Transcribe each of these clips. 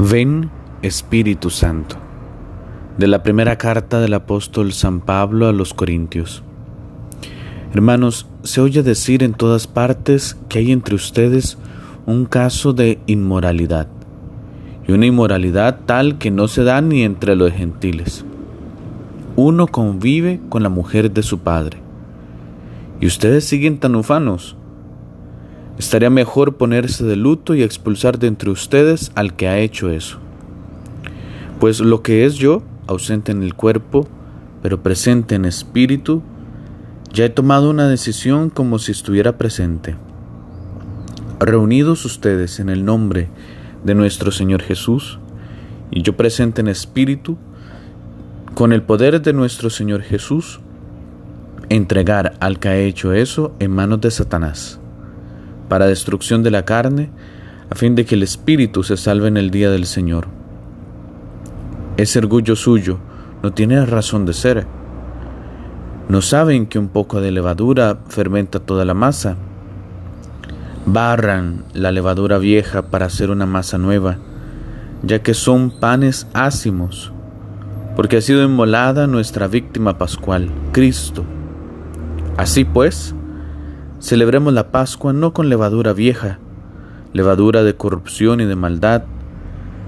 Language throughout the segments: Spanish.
Ven Espíritu Santo. De la primera carta del apóstol San Pablo a los Corintios. Hermanos, se oye decir en todas partes que hay entre ustedes un caso de inmoralidad, y una inmoralidad tal que no se da ni entre los gentiles. Uno convive con la mujer de su padre, y ustedes siguen tan ufanos Estaría mejor ponerse de luto y expulsar de entre ustedes al que ha hecho eso. Pues lo que es yo, ausente en el cuerpo, pero presente en espíritu, ya he tomado una decisión como si estuviera presente. Reunidos ustedes en el nombre de nuestro Señor Jesús, y yo presente en espíritu, con el poder de nuestro Señor Jesús, entregar al que ha hecho eso en manos de Satanás para destrucción de la carne, a fin de que el espíritu se salve en el día del Señor. Ese orgullo suyo no tiene razón de ser. ¿No saben que un poco de levadura fermenta toda la masa? Barran la levadura vieja para hacer una masa nueva, ya que son panes ácimos, porque ha sido inmolada nuestra víctima pascual, Cristo. Así pues, Celebremos la Pascua no con levadura vieja, levadura de corrupción y de maldad,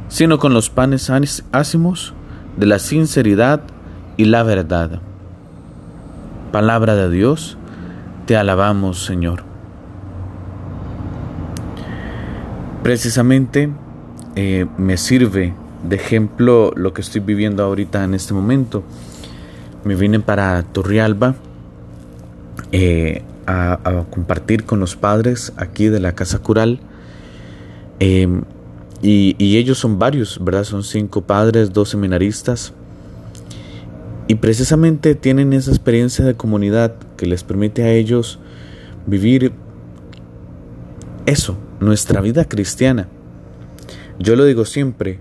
sino con los panes ácimos de la sinceridad y la verdad. Palabra de Dios, te alabamos Señor. Precisamente eh, me sirve de ejemplo lo que estoy viviendo ahorita en este momento. Me vine para Turrialba eh, a, compartir con los padres aquí de la Casa Cural. Em, y, ellos son varios, ¿verdad? Son cinco padres, dos seminaristas. Y precisamente tienen esa experiencia de comunidad que les permite a ellos vivir eso, nuestra vida cristiana. Yo lo digo siempre,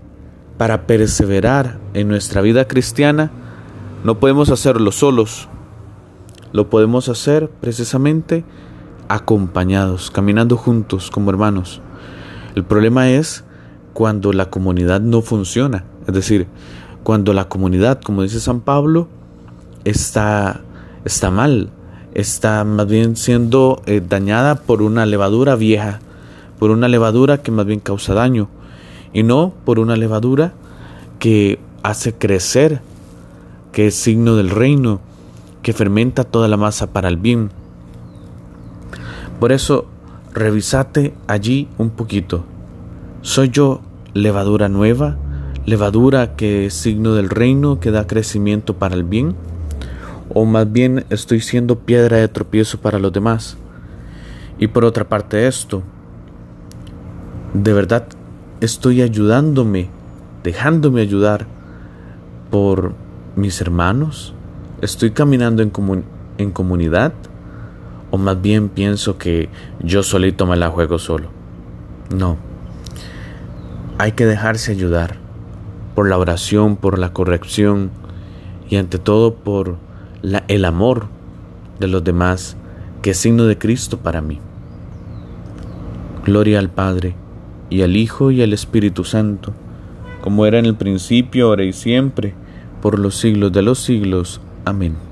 para perseverar en nuestra vida cristiana, no podemos hacerlo solos, lo podemos hacer precisamente acompañados, caminando juntos como hermanos. El problema es cuando la comunidad no funciona, es decir, cuando la comunidad, como dice San Pablo, está, está mal, está más bien siendo eh, dañada por una levadura vieja, por una levadura que más bien causa daño, y no por una levadura que hace crecer, que es signo del reino, que fermenta toda la masa para el bien. Por eso, revisate allí un poquito. ¿Soy yo levadura nueva? ¿Levadura que es signo del reino que da crecimiento para el bien? ¿O más bien estoy siendo piedra de tropiezo para los demás? Y por otra parte esto, ¿de verdad estoy ayudándome, dejándome ayudar por mis hermanos? ¿Estoy caminando en, en comunidad? ¿O más bien pienso que yo solito me la juego solo? No. Hay que dejarse ayudar por la oración, por la corrección y ante todo por el amor de los demás, que es signo de Cristo para mí. Gloria al Padre, y al Hijo, y al Espíritu Santo, como era en el principio, ahora y siempre, por los siglos de los siglos. Amin.